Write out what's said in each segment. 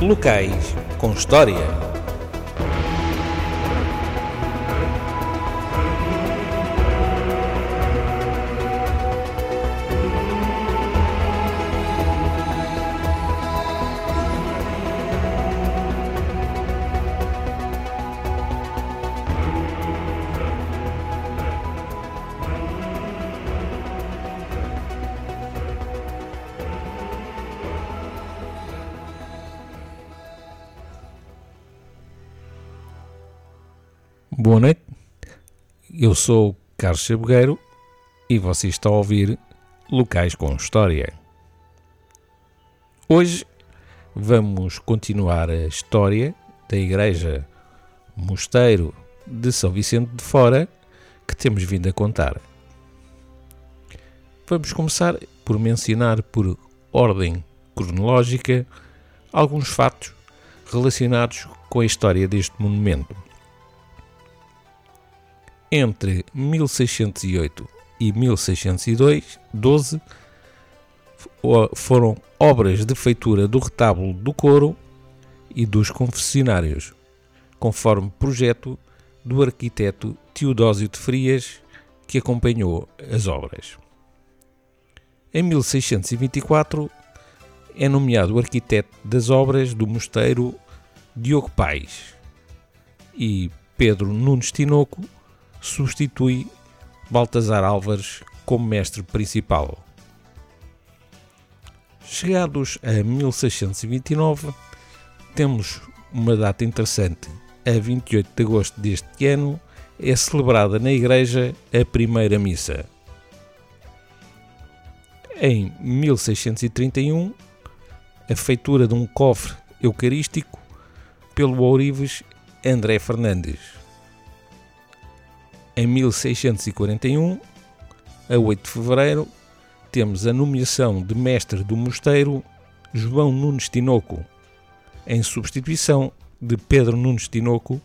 Locais com História. Boa noite, eu sou Carlos Chabogueiro e você está a ouvir Locais com História. Hoje vamos continuar a história da Igreja Mosteiro de São Vicente de Fora que temos vindo a contar. Vamos começar por mencionar por ordem cronológica alguns fatos relacionados com a história deste monumento entre 1608 e 1612 foram obras de feitura do retábulo do coro e dos confessionários, conforme projeto do arquiteto Teodósio de Frias, que acompanhou as obras. Em 1624 é nomeado arquiteto das obras do mosteiro Diogo Pais e Pedro Nunes Tinoco substitui Baltazar Álvares como mestre principal. Chegados a 1629, temos uma data interessante. A 28 de agosto deste ano é celebrada na igreja a primeira missa. Em 1631, a feitura de um cofre eucarístico pelo ourives André Fernandes em 1641, a 8 de fevereiro, temos a nomeação de mestre do mosteiro João Nunes Tinoco, em substituição de Pedro Nunes Tinoco,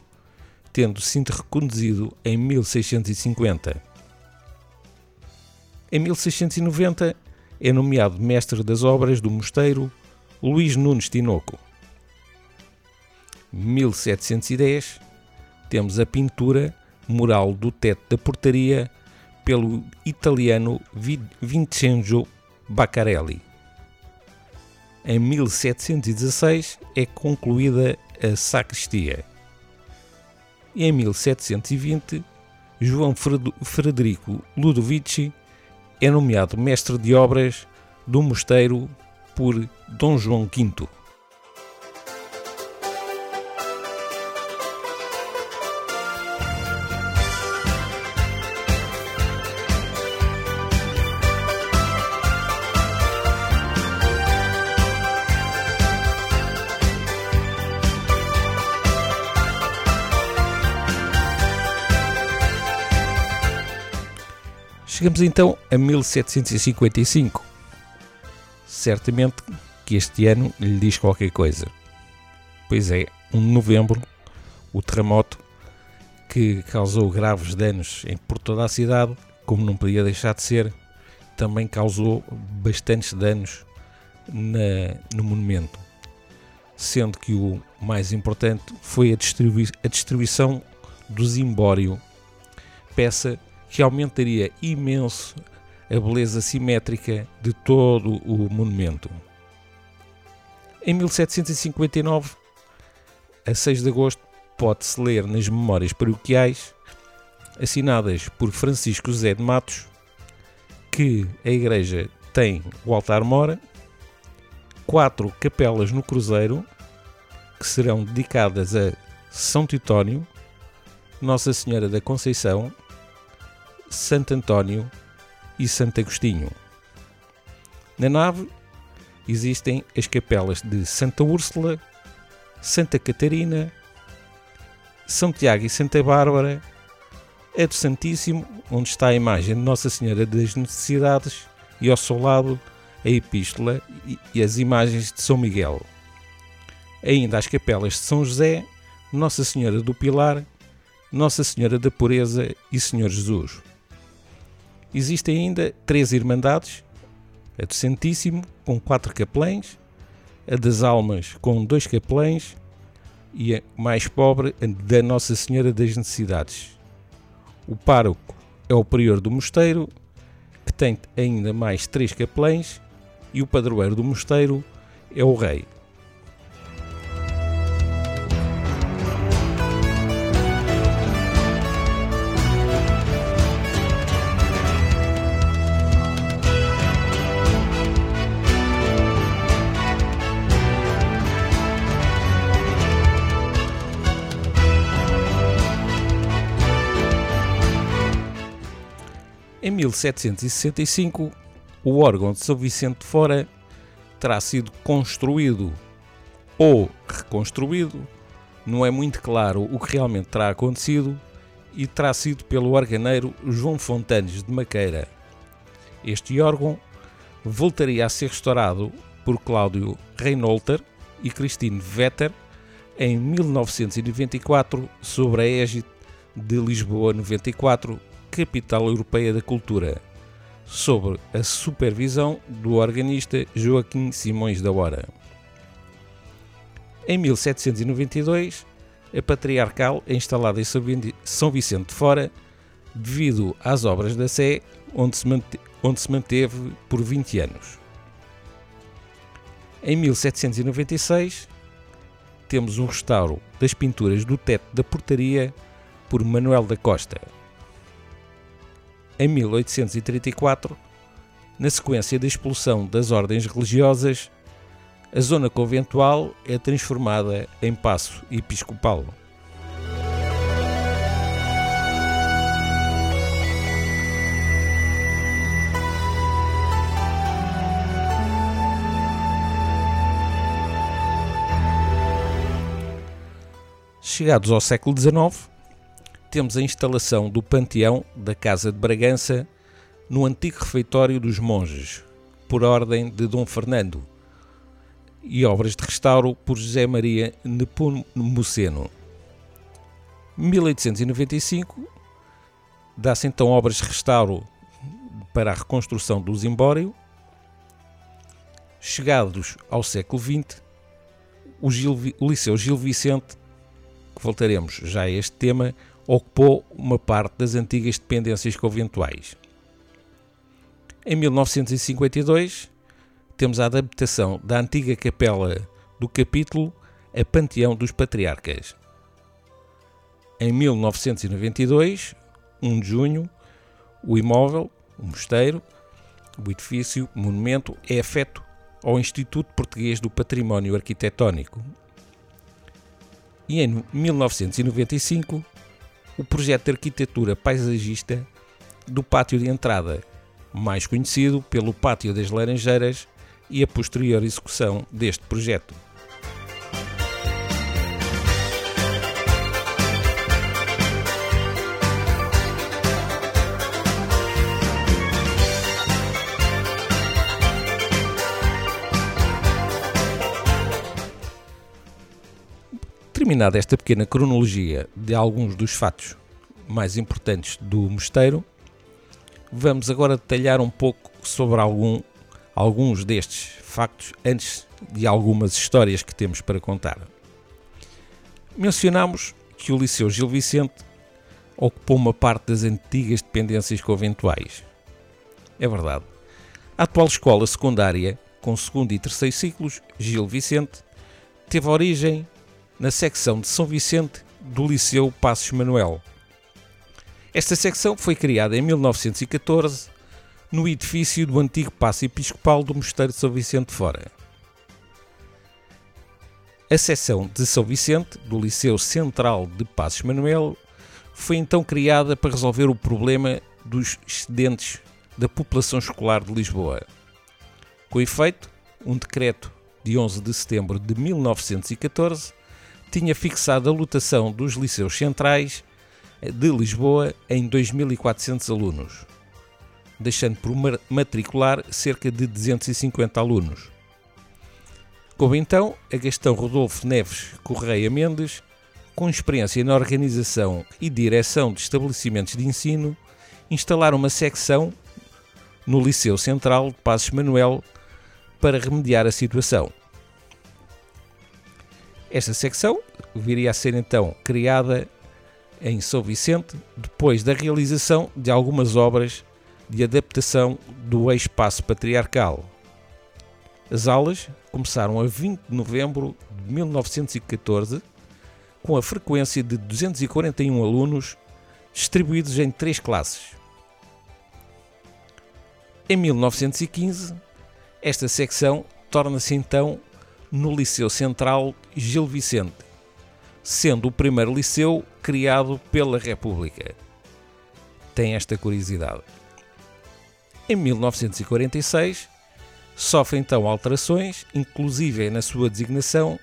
tendo sido reconduzido em 1650. Em 1690 é nomeado mestre das obras do mosteiro Luís Nunes Tinoco. 1710 temos a pintura mural do teto da portaria pelo italiano Vincenzo Baccarelli. Em 1716 é concluída a sacristia. E em 1720, João Frederico Ludovici é nomeado mestre de obras do mosteiro por Dom João V. Chegamos então a 1755. Certamente que este ano lhe diz qualquer coisa. Pois é, 1 de novembro, o terremoto que causou graves danos em por toda a cidade, como não podia deixar de ser, também causou bastantes danos na, no monumento. Sendo que o mais importante foi a, distribui a distribuição do zimbório, peça que aumentaria imenso a beleza simétrica de todo o monumento. Em 1759, a 6 de agosto, pode-se ler nas memórias paroquiais, assinadas por Francisco José de Matos, que a igreja tem o altar-mora, quatro capelas no cruzeiro, que serão dedicadas a São Titónio, Nossa Senhora da Conceição Santo António e Santo Agostinho. Na nave existem as capelas de Santa Úrsula, Santa Catarina, São Tiago e Santa Bárbara, a do Santíssimo, onde está a imagem de Nossa Senhora das Necessidades, e ao seu lado a Epístola e as imagens de São Miguel. Ainda as capelas de São José, Nossa Senhora do Pilar, Nossa Senhora da Pureza e Senhor Jesus. Existem ainda três Irmandades, a do Santíssimo, com quatro capelães, a das Almas com dois capelães e a mais pobre a da Nossa Senhora das Necessidades. O pároco é o prior do mosteiro, que tem ainda mais três capelães, e o padroeiro do mosteiro é o rei. 1765, o órgão de São Vicente de Fora terá sido construído ou reconstruído, não é muito claro o que realmente terá acontecido, e terá sido pelo organeiro João Fontanes de Maqueira. Este órgão voltaria a ser restaurado por Cláudio Reinolter e Christine Vetter em 1994 sob a égide de Lisboa 94 Capital Europeia da Cultura, sob a supervisão do organista Joaquim Simões da Hora. Em 1792, a Patriarcal é instalada em São Vicente de Fora devido às obras da Sé, onde se, onde se manteve por 20 anos. Em 1796, temos um restauro das pinturas do teto da portaria por Manuel da Costa em 1834, na sequência da expulsão das ordens religiosas, a zona conventual é transformada em passo episcopal. Chegados ao século XIX, temos a instalação do panteão da Casa de Bragança no antigo refeitório dos monges, por ordem de Dom Fernando, e obras de restauro por José Maria Nepomuceno. 1895 dá-se então obras de restauro para a reconstrução do Zimbório. Chegados ao século XX, o, Gil, o Liceu Gil Vicente, que voltaremos já a este tema, ocupou uma parte das antigas dependências conventuais. Em 1952, temos a adaptação da antiga capela do capítulo a Panteão dos Patriarcas. Em 1992, 1 de junho, o imóvel, o mosteiro, o edifício, o monumento é afeto ao Instituto Português do Património Arquitetónico. E em 1995, o projeto de arquitetura paisagista do pátio de entrada, mais conhecido pelo Pátio das Laranjeiras, e a posterior execução deste projeto. Terminada esta pequena cronologia de alguns dos fatos mais importantes do mosteiro, vamos agora detalhar um pouco sobre algum, alguns destes factos antes de algumas histórias que temos para contar. Mencionamos que o Liceu Gil Vicente ocupou uma parte das antigas dependências conventuais. É verdade. A atual escola secundária, com segundo e terceiro ciclos, Gil Vicente, teve origem na secção de São Vicente do Liceu Passos Manuel. Esta secção foi criada em 1914 no edifício do antigo Passo Episcopal do Mosteiro de São Vicente de Fora. A seção de São Vicente, do Liceu Central de Passos Manuel, foi então criada para resolver o problema dos excedentes da população escolar de Lisboa. Com efeito, um decreto de 11 de setembro de 1914 tinha fixado a lotação dos liceus centrais de Lisboa em 2.400 alunos, deixando por matricular cerca de 250 alunos. Como então a Gastão Rodolfo Neves Correia Mendes, com experiência na organização e direção de estabelecimentos de ensino, instalar uma secção no Liceu Central de Passos Manuel para remediar a situação. Esta secção viria a ser então criada em São Vicente depois da realização de algumas obras de adaptação do ex-espaço patriarcal. As aulas começaram a 20 de novembro de 1914, com a frequência de 241 alunos, distribuídos em três classes. Em 1915, esta secção torna-se então no Liceu Central Gil Vicente, sendo o primeiro liceu criado pela República. Tem esta curiosidade. Em 1946, sofre então alterações, inclusive na sua designação,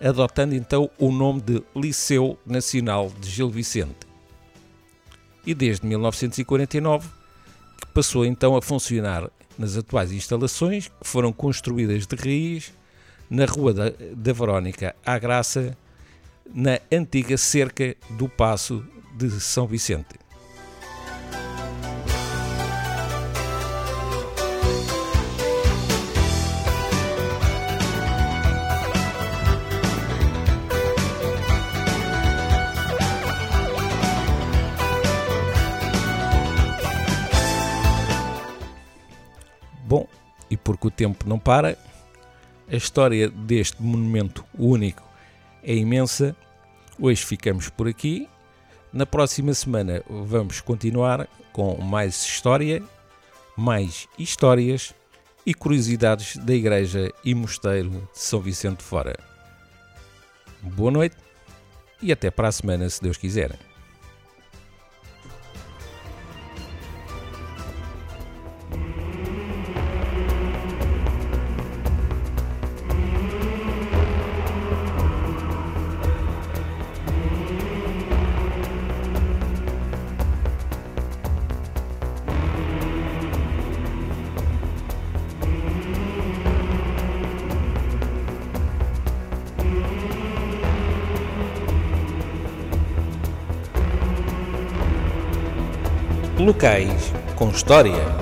adotando então o nome de Liceu Nacional de Gil Vicente. E desde 1949 que passou então a funcionar nas atuais instalações que foram construídas de raiz na Rua da, da Verónica à Graça, na antiga cerca do Passo de São Vicente. Bom, e porque o tempo não para, a história deste monumento único é imensa. Hoje ficamos por aqui. Na próxima semana vamos continuar com mais história, mais histórias e curiosidades da Igreja e Mosteiro de São Vicente de Fora. Boa noite e até para a semana, se Deus quiser. Locais com história.